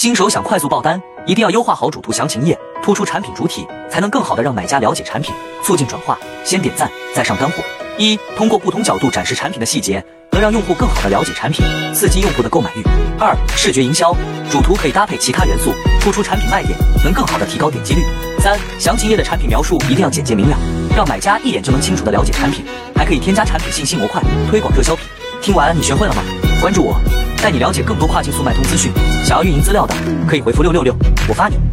新手想快速爆单，一定要优化好主图详情页，突出产品主体，才能更好的让买家了解产品，促进转化。先点赞，再上干货。一、通过不同角度展示产品的细节，能让用户更好的了解产品，刺激用户的购买欲。二、视觉营销，主图可以搭配其他元素，突出产品卖点，能更好的提高点击率。三、详情页的产品描述一定要简洁明了，让买家一眼就能清楚的了解产品，还可以添加产品信息模块，推广热销品。听完你学会了吗？关注我。带你了解更多跨境速卖通资讯，想要运营资料的，可以回复六六六，我发你。